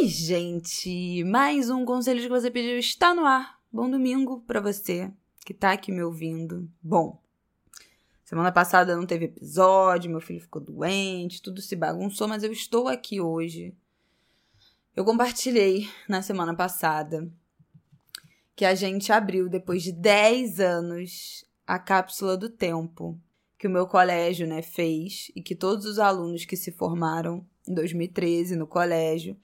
Oi, gente! Mais um conselho que você pediu está no ar. Bom domingo para você que tá aqui me ouvindo. Bom, semana passada não teve episódio, meu filho ficou doente, tudo se bagunçou, mas eu estou aqui hoje. Eu compartilhei na semana passada que a gente abriu, depois de 10 anos, a cápsula do tempo que o meu colégio né, fez e que todos os alunos que se formaram em 2013 no colégio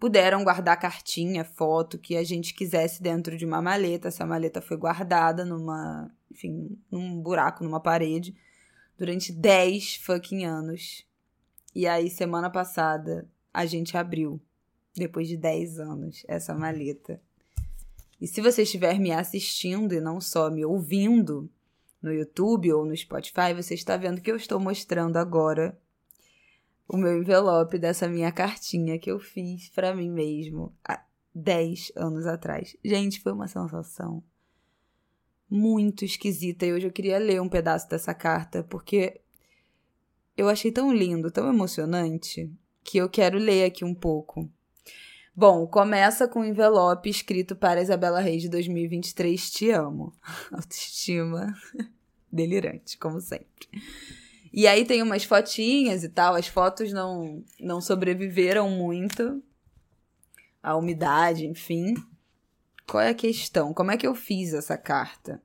puderam guardar cartinha, foto que a gente quisesse dentro de uma maleta. Essa maleta foi guardada numa, enfim, num buraco numa parede durante 10 fucking anos. E aí semana passada a gente abriu depois de 10 anos essa maleta. E se você estiver me assistindo e não só me ouvindo, no YouTube ou no Spotify, você está vendo que eu estou mostrando agora o meu envelope dessa minha cartinha que eu fiz para mim mesmo há 10 anos atrás. Gente, foi uma sensação muito esquisita e hoje eu queria ler um pedaço dessa carta porque eu achei tão lindo, tão emocionante que eu quero ler aqui um pouco. Bom, começa com um envelope escrito para Isabela Reis de 2023, te amo. Autoestima delirante, como sempre. E aí tem umas fotinhas e tal, as fotos não, não sobreviveram muito à umidade, enfim. Qual é a questão? Como é que eu fiz essa carta?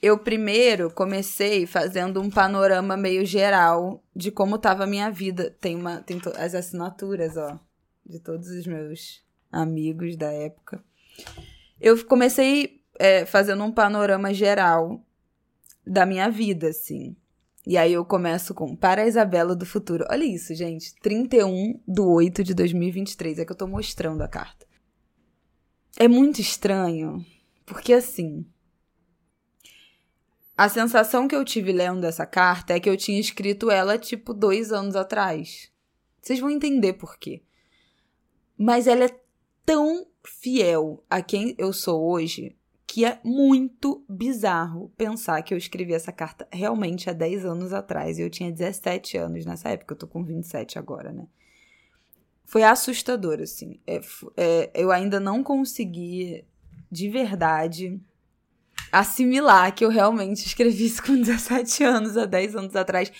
Eu primeiro comecei fazendo um panorama meio geral de como estava a minha vida. Tem uma tem as assinaturas, ó de todos os meus amigos da época. Eu comecei é, fazendo um panorama geral da minha vida, assim. E aí eu começo com Para a Isabela do Futuro. Olha isso, gente. 31 de 8 de 2023. É que eu tô mostrando a carta. É muito estranho, porque assim. A sensação que eu tive lendo essa carta é que eu tinha escrito ela, tipo, dois anos atrás. Vocês vão entender por quê. Mas ela é tão fiel a quem eu sou hoje que é muito bizarro pensar que eu escrevi essa carta realmente há 10 anos atrás. E eu tinha 17 anos nessa época, eu tô com 27 agora, né? Foi assustador, assim. É, é, eu ainda não consegui, de verdade, assimilar que eu realmente escrevi isso com 17 anos, há 10 anos atrás.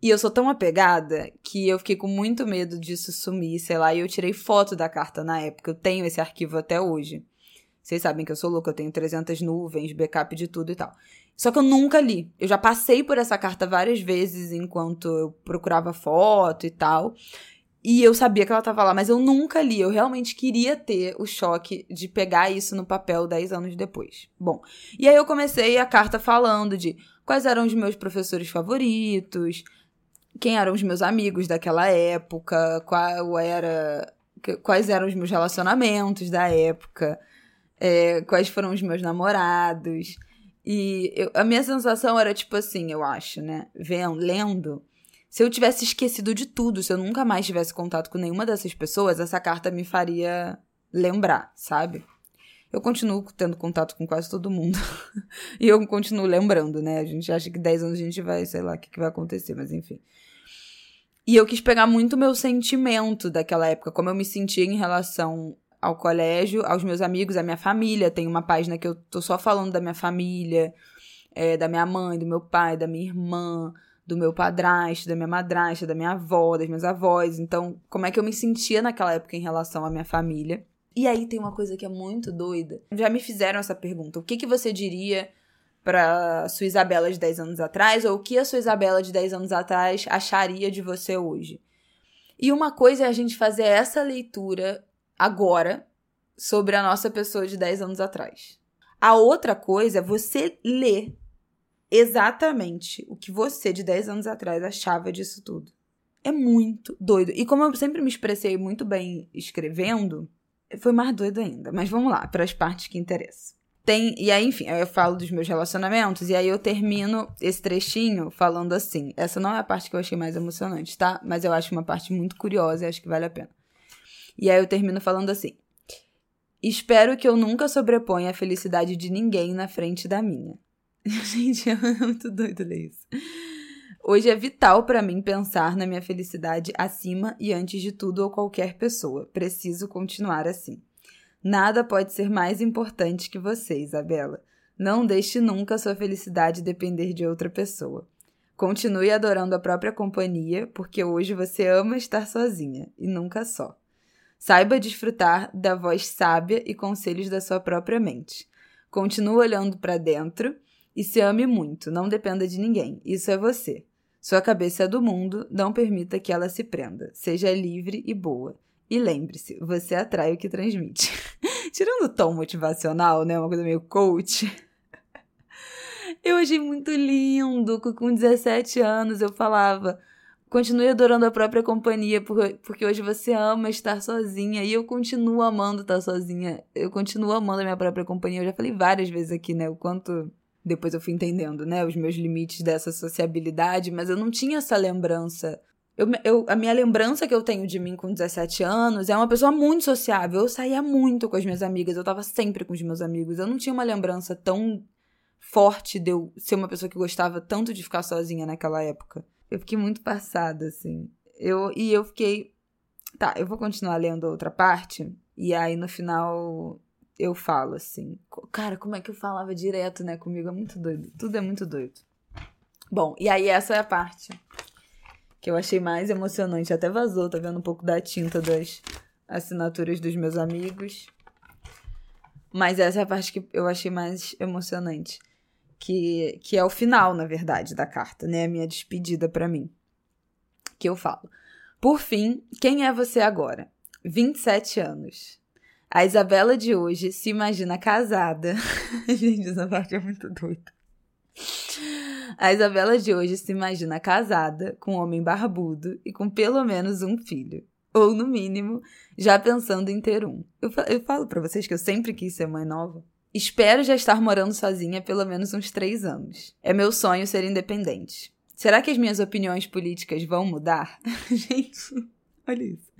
E eu sou tão apegada que eu fiquei com muito medo disso sumir, sei lá, e eu tirei foto da carta na época. Eu tenho esse arquivo até hoje. Vocês sabem que eu sou louca, eu tenho 300 nuvens, backup de tudo e tal. Só que eu nunca li. Eu já passei por essa carta várias vezes enquanto eu procurava foto e tal. E eu sabia que ela tava lá, mas eu nunca li. Eu realmente queria ter o choque de pegar isso no papel 10 anos depois. Bom, e aí eu comecei a carta falando de quais eram os meus professores favoritos, quem eram os meus amigos daquela época, qual era, quais eram os meus relacionamentos da época, é, quais foram os meus namorados. E eu, a minha sensação era tipo assim, eu acho, né? Vendo, lendo, se eu tivesse esquecido de tudo, se eu nunca mais tivesse contato com nenhuma dessas pessoas, essa carta me faria lembrar, sabe? Eu continuo tendo contato com quase todo mundo. e eu continuo lembrando, né? A gente acha que 10 anos a gente vai, sei lá, o que, que vai acontecer, mas enfim. E eu quis pegar muito meu sentimento daquela época, como eu me sentia em relação ao colégio, aos meus amigos, à minha família. Tem uma página que eu tô só falando da minha família, é, da minha mãe, do meu pai, da minha irmã, do meu padrasto, da minha madrasta, da minha avó, das minhas avós. Então, como é que eu me sentia naquela época em relação à minha família? E aí tem uma coisa que é muito doida. Já me fizeram essa pergunta: o que, que você diria para sua Isabela de 10 anos atrás ou o que a sua Isabela de 10 anos atrás acharia de você hoje. E uma coisa é a gente fazer essa leitura agora sobre a nossa pessoa de 10 anos atrás. A outra coisa é você ler exatamente o que você de 10 anos atrás achava disso tudo. É muito doido. E como eu sempre me expressei muito bem escrevendo, foi mais doido ainda. Mas vamos lá, para as partes que interessam. Tem, e aí, enfim, eu falo dos meus relacionamentos, e aí eu termino esse trechinho falando assim. Essa não é a parte que eu achei mais emocionante, tá? Mas eu acho uma parte muito curiosa e acho que vale a pena. E aí eu termino falando assim. Espero que eu nunca sobreponha a felicidade de ninguém na frente da minha. Gente, é muito doido ler isso. Hoje é vital para mim pensar na minha felicidade acima e antes de tudo ou qualquer pessoa. Preciso continuar assim. Nada pode ser mais importante que você, Isabela. Não deixe nunca sua felicidade depender de outra pessoa. Continue adorando a própria companhia, porque hoje você ama estar sozinha e nunca só. Saiba desfrutar da voz sábia e conselhos da sua própria mente. Continue olhando para dentro e se ame muito, não dependa de ninguém. Isso é você. Sua cabeça é do mundo, não permita que ela se prenda. Seja livre e boa. E lembre-se, você atrai o que transmite. Tirando o tom motivacional, né? Uma coisa meio coach. Eu achei muito lindo. Com 17 anos eu falava. Continue adorando a própria companhia, porque hoje você ama estar sozinha. E eu continuo amando estar sozinha. Eu continuo amando a minha própria companhia. Eu já falei várias vezes aqui, né? O quanto depois eu fui entendendo, né? Os meus limites dessa sociabilidade, mas eu não tinha essa lembrança eu, eu, a minha lembrança que eu tenho de mim com 17 anos é uma pessoa muito sociável. Eu saía muito com as minhas amigas, eu tava sempre com os meus amigos. Eu não tinha uma lembrança tão forte de eu ser uma pessoa que gostava tanto de ficar sozinha naquela época. Eu fiquei muito passada, assim. Eu, e eu fiquei. Tá, eu vou continuar lendo outra parte. E aí no final eu falo assim. Cara, como é que eu falava direto, né, comigo? É muito doido. Tudo é muito doido. Bom, e aí essa é a parte que eu achei mais emocionante. Até vazou, tá vendo um pouco da tinta das assinaturas dos meus amigos. Mas essa é a parte que eu achei mais emocionante. Que, que é o final, na verdade, da carta, né? A minha despedida para mim. Que eu falo. Por fim, quem é você agora? 27 anos. A Isabela de hoje se imagina casada. Gente, essa parte é muito doida. A Isabela de hoje se imagina casada, com um homem barbudo e com pelo menos um filho. Ou, no mínimo, já pensando em ter um. Eu, eu falo para vocês que eu sempre quis ser mãe nova. Espero já estar morando sozinha pelo menos uns três anos. É meu sonho ser independente. Será que as minhas opiniões políticas vão mudar? Gente, olha isso.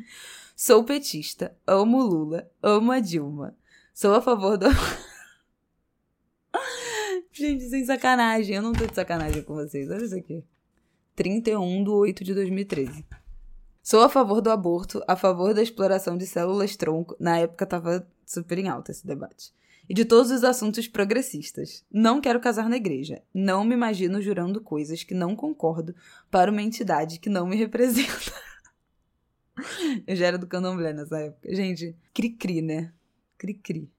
Sou petista, amo Lula, amo a Dilma. Sou a favor do. Gente, sem sacanagem. Eu não tô de sacanagem com vocês. Olha isso aqui. 31 de 8 de 2013. Sou a favor do aborto, a favor da exploração de células-tronco. Na época tava super em alta esse debate. E de todos os assuntos progressistas. Não quero casar na igreja. Não me imagino jurando coisas que não concordo para uma entidade que não me representa. Eu já era do candomblé nessa época. Gente, cri-cri, né? Cri-cri.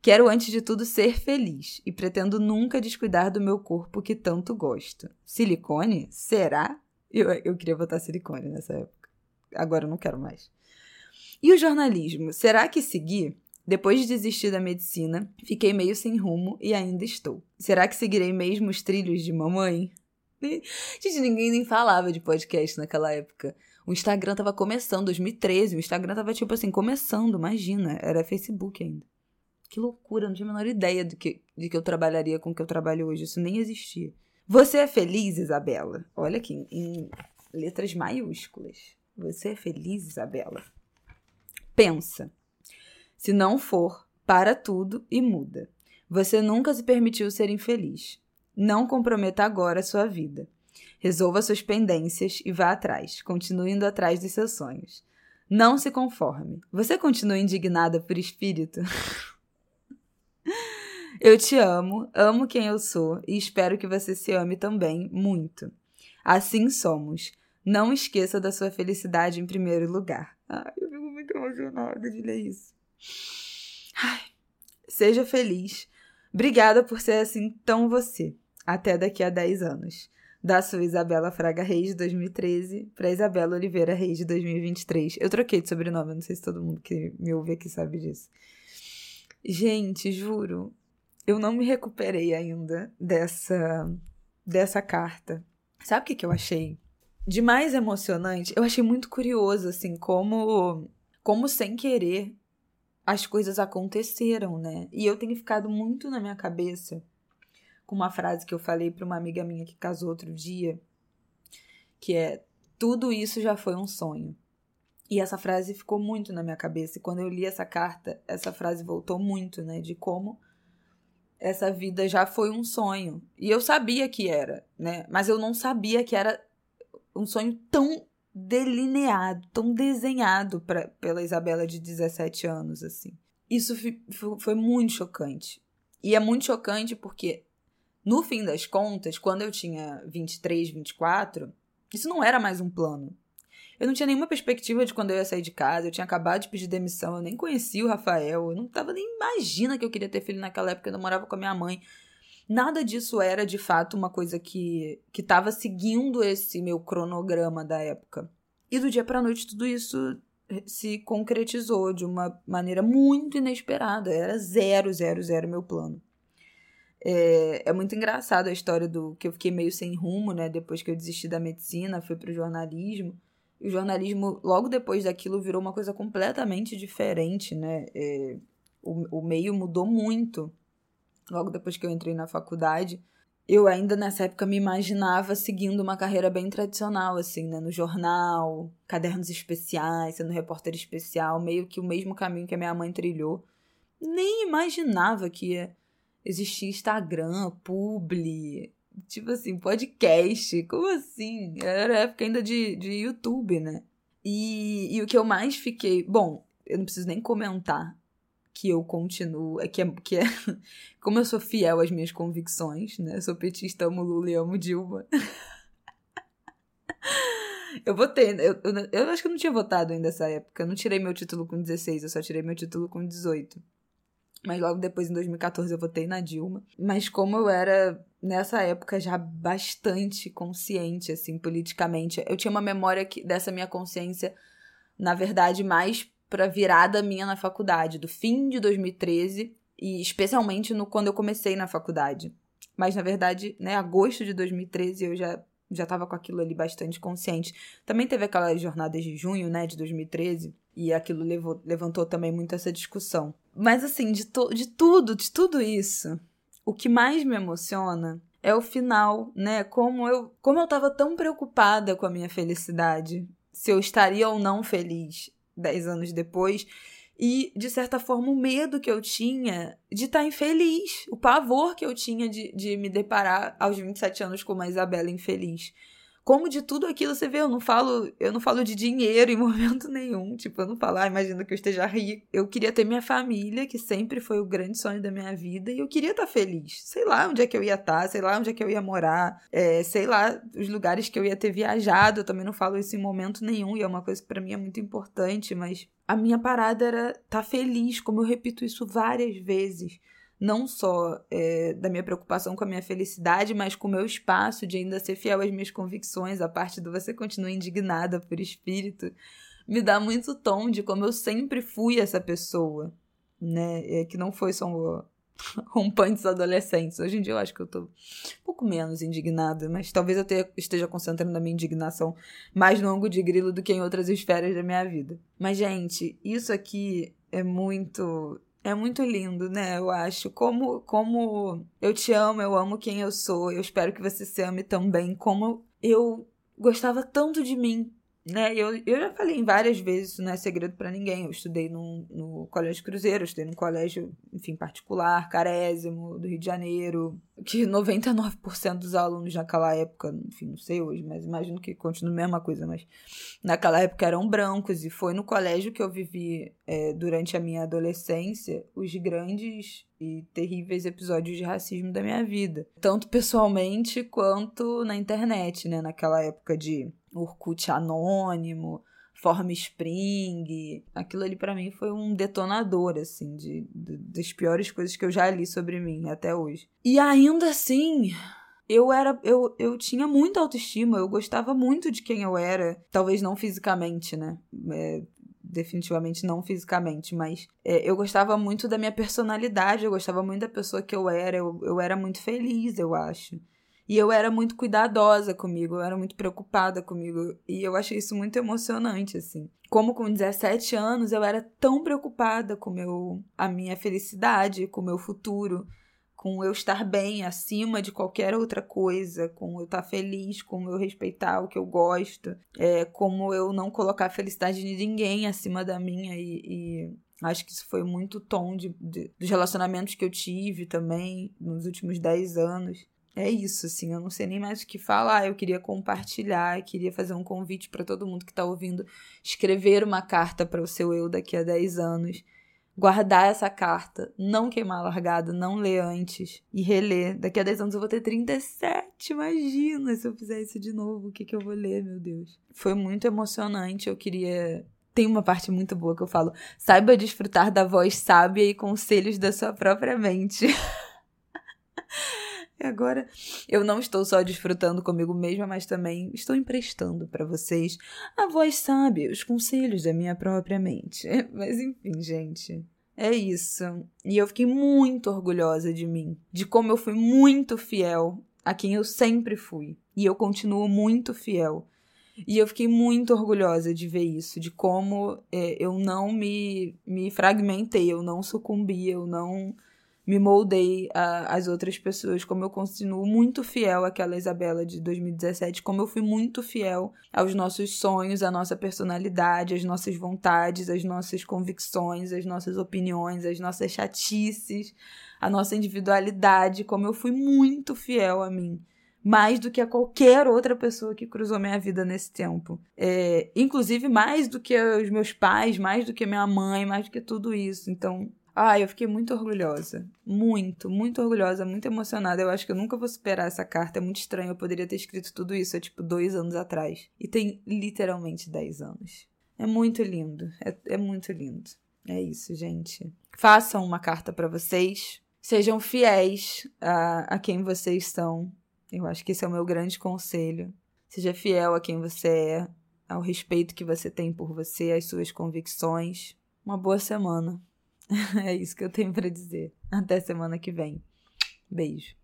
Quero, antes de tudo, ser feliz e pretendo nunca descuidar do meu corpo que tanto gosto. Silicone? Será? Eu, eu queria botar silicone nessa época. Agora eu não quero mais. E o jornalismo? Será que seguir? Depois de desistir da medicina, fiquei meio sem rumo e ainda estou. Será que seguirei mesmo os trilhos de mamãe? Gente, ninguém nem falava de podcast naquela época. O Instagram tava começando, 2013. O Instagram tava, tipo assim, começando, imagina. Era Facebook ainda. Que loucura, não tinha a menor ideia de que, de que eu trabalharia com o que eu trabalho hoje. Isso nem existia. Você é feliz, Isabela? Olha aqui, em letras maiúsculas. Você é feliz, Isabela? Pensa. Se não for, para tudo e muda. Você nunca se permitiu ser infeliz. Não comprometa agora a sua vida. Resolva suas pendências e vá atrás, continue indo atrás dos seus sonhos. Não se conforme. Você continua indignada por espírito? Eu te amo, amo quem eu sou e espero que você se ame também muito. Assim somos. Não esqueça da sua felicidade em primeiro lugar. Ai, eu fico muito emocionada de ler isso. Ai, seja feliz. Obrigada por ser assim tão você. Até daqui a 10 anos. Da sua Isabela Fraga Reis de 2013 para Isabela Oliveira Reis de 2023. Eu troquei de sobrenome, não sei se todo mundo que me ouve aqui sabe disso. Gente, juro, eu não me recuperei ainda dessa dessa carta. Sabe o que, que eu achei de mais emocionante, eu achei muito curioso, assim, como, como sem querer as coisas aconteceram, né? E eu tenho ficado muito na minha cabeça com uma frase que eu falei para uma amiga minha que casou outro dia, que é: tudo isso já foi um sonho. E essa frase ficou muito na minha cabeça. E quando eu li essa carta, essa frase voltou muito, né? De como essa vida já foi um sonho. E eu sabia que era, né? Mas eu não sabia que era um sonho tão delineado, tão desenhado pra, pela Isabela de 17 anos, assim. Isso foi muito chocante. E é muito chocante porque, no fim das contas, quando eu tinha 23, 24, isso não era mais um plano. Eu não tinha nenhuma perspectiva de quando eu ia sair de casa, eu tinha acabado de pedir demissão, eu nem conhecia o Rafael, eu não tava nem imagina que eu queria ter filho naquela época, eu morava com a minha mãe. Nada disso era de fato uma coisa que que tava seguindo esse meu cronograma da época. E do dia para noite tudo isso se concretizou de uma maneira muito inesperada. Era zero, zero, zero meu plano. É, é muito engraçado a história do que eu fiquei meio sem rumo, né? Depois que eu desisti da medicina, fui pro jornalismo. E o jornalismo, logo depois daquilo, virou uma coisa completamente diferente, né? É, o, o meio mudou muito. Logo depois que eu entrei na faculdade, eu ainda nessa época me imaginava seguindo uma carreira bem tradicional, assim, né? No jornal, cadernos especiais, sendo repórter especial, meio que o mesmo caminho que a minha mãe trilhou. Nem imaginava que ia existir Instagram, publi, tipo assim, podcast. Como assim? Era época ainda de, de YouTube, né? E, e o que eu mais fiquei. Bom, eu não preciso nem comentar que eu continuo. É que é, que é como eu sou fiel às minhas convicções, né? Sou petista, amo Lula e amo Dilma. eu votei. Eu, eu, eu acho que eu não tinha votado ainda nessa época. Eu não tirei meu título com 16, eu só tirei meu título com 18. Mas logo depois, em 2014, eu votei na Dilma. Mas como eu era, nessa época, já bastante consciente, assim, politicamente, eu tinha uma memória que, dessa minha consciência, na verdade, mais pra virada minha na faculdade, do fim de 2013 e especialmente no quando eu comecei na faculdade. Mas, na verdade, né, agosto de 2013 eu já já estava com aquilo ali bastante consciente. Também teve aquelas jornadas de junho, né, de 2013, e aquilo levou, levantou também muito essa discussão. Mas assim, de, to, de tudo, de tudo isso, o que mais me emociona é o final, né? Como eu, como eu tava tão preocupada com a minha felicidade, se eu estaria ou não feliz dez anos depois, e de certa forma o medo que eu tinha de estar tá infeliz, o pavor que eu tinha de, de me deparar aos 27 anos com uma Isabela infeliz como de tudo aquilo você vê, eu não falo, eu não falo de dinheiro em momento nenhum. Tipo, eu não falo, ah, imagina que eu esteja rico. Eu queria ter minha família, que sempre foi o grande sonho da minha vida, e eu queria estar feliz. Sei lá onde é que eu ia estar, sei lá onde é que eu ia morar, é, sei lá os lugares que eu ia ter viajado. Eu também não falo isso em momento nenhum, e é uma coisa que pra mim é muito importante, mas a minha parada era estar tá feliz, como eu repito isso várias vezes não só é, da minha preocupação com a minha felicidade, mas com o meu espaço de ainda ser fiel às minhas convicções, a parte do você continua indignada por espírito, me dá muito tom de como eu sempre fui essa pessoa, né? É, que não foi só rompantes adolescentes. Hoje em dia eu acho que eu tô um pouco menos indignada, mas talvez eu tenha, esteja concentrando a minha indignação mais no ângulo de grilo do que em outras esferas da minha vida. Mas, gente, isso aqui é muito é muito lindo, né? Eu acho. Como, como eu te amo, eu amo quem eu sou. Eu espero que você se ame também. Como eu gostava tanto de mim né, eu, eu já falei várias vezes, isso não é segredo para ninguém. Eu estudei no, no Colégio Cruzeiro, eu estudei num colégio, enfim, particular, carésimo, do Rio de Janeiro, que 99% dos alunos naquela época, enfim, não sei hoje, mas imagino que continue a mesma coisa, mas naquela época eram brancos, e foi no colégio que eu vivi é, durante a minha adolescência os grandes e terríveis episódios de racismo da minha vida, tanto pessoalmente quanto na internet, né, naquela época de Orkut anônimo, Form Spring. Aquilo ali para mim foi um detonador, assim, de, de, das piores coisas que eu já li sobre mim até hoje. E ainda assim, eu era eu, eu tinha muita autoestima, eu gostava muito de quem eu era, talvez não fisicamente, né? É, definitivamente não fisicamente, mas é, eu gostava muito da minha personalidade, eu gostava muito da pessoa que eu era, eu, eu era muito feliz, eu acho. E eu era muito cuidadosa comigo, eu era muito preocupada comigo. E eu achei isso muito emocionante, assim. Como com 17 anos eu era tão preocupada com meu, a minha felicidade, com o meu futuro, com eu estar bem acima de qualquer outra coisa, com eu estar feliz, com eu respeitar o que eu gosto, é, como eu não colocar a felicidade de ninguém acima da minha e, e Acho que isso foi muito tom de, de, dos relacionamentos que eu tive também nos últimos 10 anos é isso, assim, eu não sei nem mais o que falar. Eu queria compartilhar, queria fazer um convite para todo mundo que está ouvindo escrever uma carta para o seu eu daqui a 10 anos. Guardar essa carta, não queimar a largada, não ler antes e reler. Daqui a 10 anos eu vou ter 37, imagina se eu fizer isso de novo, o que, que eu vou ler, meu Deus. Foi muito emocionante, eu queria tem uma parte muito boa que eu falo: saiba desfrutar da voz sábia e conselhos da sua própria mente. E agora eu não estou só desfrutando comigo mesma, mas também estou emprestando para vocês a voz sábia, os conselhos da minha própria mente. Mas enfim, gente. É isso. E eu fiquei muito orgulhosa de mim, de como eu fui muito fiel a quem eu sempre fui. E eu continuo muito fiel. E eu fiquei muito orgulhosa de ver isso, de como é, eu não me, me fragmentei, eu não sucumbi, eu não me moldei às outras pessoas, como eu continuo muito fiel àquela Isabela de 2017, como eu fui muito fiel aos nossos sonhos, à nossa personalidade, às nossas vontades, às nossas convicções, às nossas opiniões, às nossas chatices, à nossa individualidade, como eu fui muito fiel a mim mais do que a qualquer outra pessoa que cruzou minha vida nesse tempo. É, inclusive mais do que os meus pais, mais do que minha mãe, mais do que tudo isso. Então, Ai, eu fiquei muito orgulhosa. Muito, muito orgulhosa, muito emocionada. Eu acho que eu nunca vou superar essa carta. É muito estranho. Eu poderia ter escrito tudo isso há, tipo, dois anos atrás. E tem literalmente dez anos. É muito lindo. É, é muito lindo. É isso, gente. Façam uma carta para vocês. Sejam fiéis a, a quem vocês são. Eu acho que esse é o meu grande conselho. Seja fiel a quem você é, ao respeito que você tem por você, às suas convicções. Uma boa semana. é isso que eu tenho para dizer. Até semana que vem. Beijo.